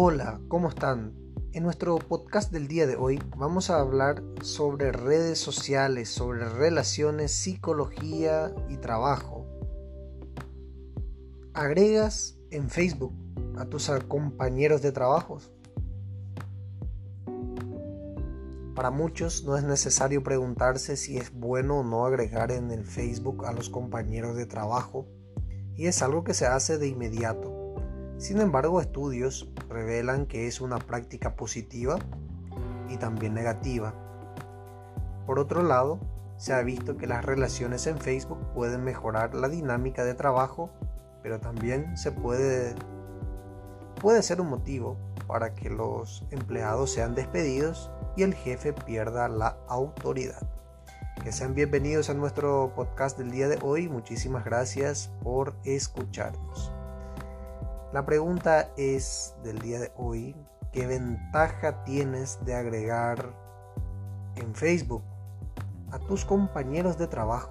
Hola, ¿cómo están? En nuestro podcast del día de hoy vamos a hablar sobre redes sociales, sobre relaciones, psicología y trabajo. ¿Agregas en Facebook a tus compañeros de trabajo? Para muchos no es necesario preguntarse si es bueno o no agregar en el Facebook a los compañeros de trabajo y es algo que se hace de inmediato. Sin embargo, estudios revelan que es una práctica positiva y también negativa. Por otro lado, se ha visto que las relaciones en Facebook pueden mejorar la dinámica de trabajo, pero también se puede puede ser un motivo para que los empleados sean despedidos y el jefe pierda la autoridad. Que sean bienvenidos a nuestro podcast del día de hoy. Muchísimas gracias por escucharnos. La pregunta es del día de hoy, ¿qué ventaja tienes de agregar en Facebook a tus compañeros de trabajo?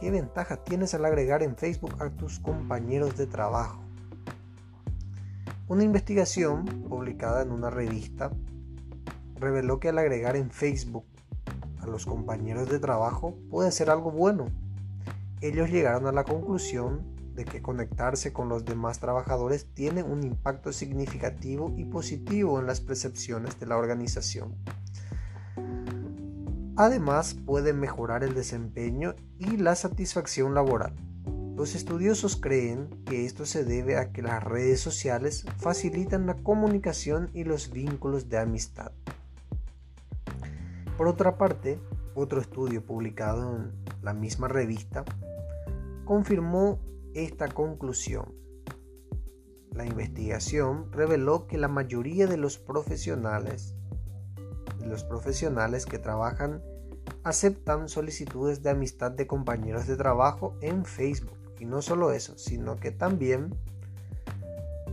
¿Qué ventaja tienes al agregar en Facebook a tus compañeros de trabajo? Una investigación publicada en una revista reveló que al agregar en Facebook a los compañeros de trabajo puede ser algo bueno. Ellos llegaron a la conclusión de que conectarse con los demás trabajadores tiene un impacto significativo y positivo en las percepciones de la organización. Además, puede mejorar el desempeño y la satisfacción laboral. Los estudiosos creen que esto se debe a que las redes sociales facilitan la comunicación y los vínculos de amistad. Por otra parte, otro estudio publicado en la misma revista confirmó esta conclusión. La investigación reveló que la mayoría de los profesionales, de los profesionales que trabajan, aceptan solicitudes de amistad de compañeros de trabajo en Facebook. Y no solo eso, sino que también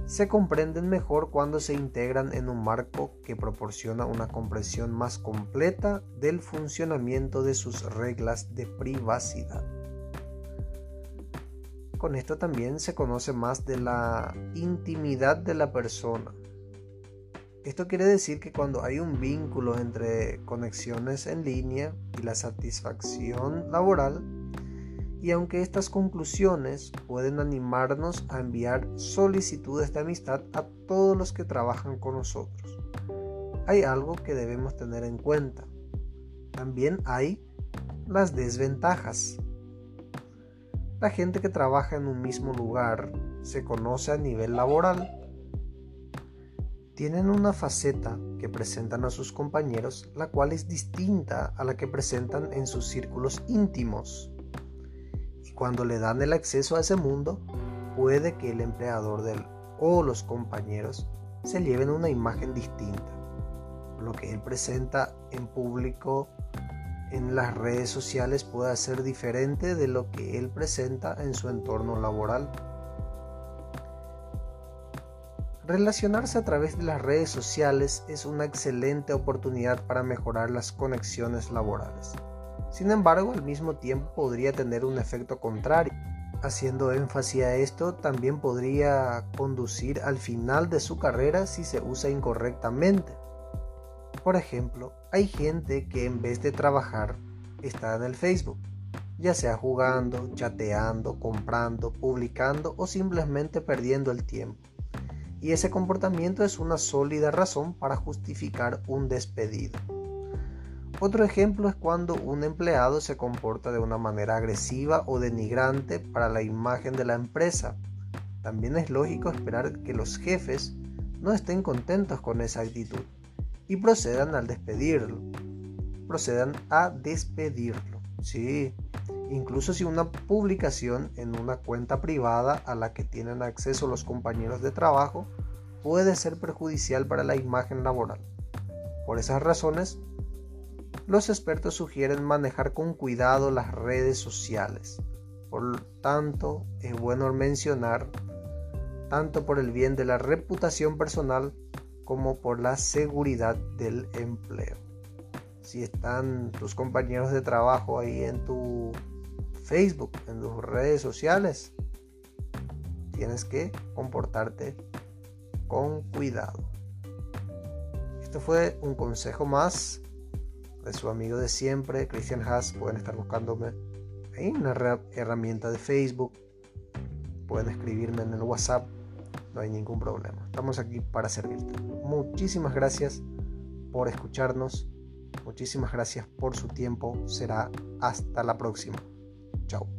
se comprenden mejor cuando se integran en un marco que proporciona una comprensión más completa del funcionamiento de sus reglas de privacidad. Con esto también se conoce más de la intimidad de la persona. Esto quiere decir que cuando hay un vínculo entre conexiones en línea y la satisfacción laboral, y aunque estas conclusiones pueden animarnos a enviar solicitudes de amistad a todos los que trabajan con nosotros, hay algo que debemos tener en cuenta. También hay las desventajas. La gente que trabaja en un mismo lugar se conoce a nivel laboral. Tienen una faceta que presentan a sus compañeros, la cual es distinta a la que presentan en sus círculos íntimos. Y cuando le dan el acceso a ese mundo, puede que el empleador o los compañeros se lleven una imagen distinta. Lo que él presenta en público en las redes sociales pueda ser diferente de lo que él presenta en su entorno laboral. Relacionarse a través de las redes sociales es una excelente oportunidad para mejorar las conexiones laborales. Sin embargo, al mismo tiempo podría tener un efecto contrario. Haciendo énfasis a esto, también podría conducir al final de su carrera si se usa incorrectamente. Por ejemplo, hay gente que en vez de trabajar está en el Facebook, ya sea jugando, chateando, comprando, publicando o simplemente perdiendo el tiempo. Y ese comportamiento es una sólida razón para justificar un despedido. Otro ejemplo es cuando un empleado se comporta de una manera agresiva o denigrante para la imagen de la empresa. También es lógico esperar que los jefes no estén contentos con esa actitud y procedan al despedirlo. Procedan a despedirlo. Sí, incluso si una publicación en una cuenta privada a la que tienen acceso los compañeros de trabajo puede ser perjudicial para la imagen laboral. Por esas razones, los expertos sugieren manejar con cuidado las redes sociales. Por tanto, es bueno mencionar, tanto por el bien de la reputación personal como por la seguridad del empleo. Si están tus compañeros de trabajo ahí en tu Facebook, en tus redes sociales, tienes que comportarte con cuidado. Esto fue un consejo más de su amigo de siempre, Christian Haas. Pueden estar buscándome en una herramienta de Facebook. Pueden escribirme en el WhatsApp. No hay ningún problema. Estamos aquí para servirte. Muchísimas gracias por escucharnos. Muchísimas gracias por su tiempo. Será hasta la próxima. Chao.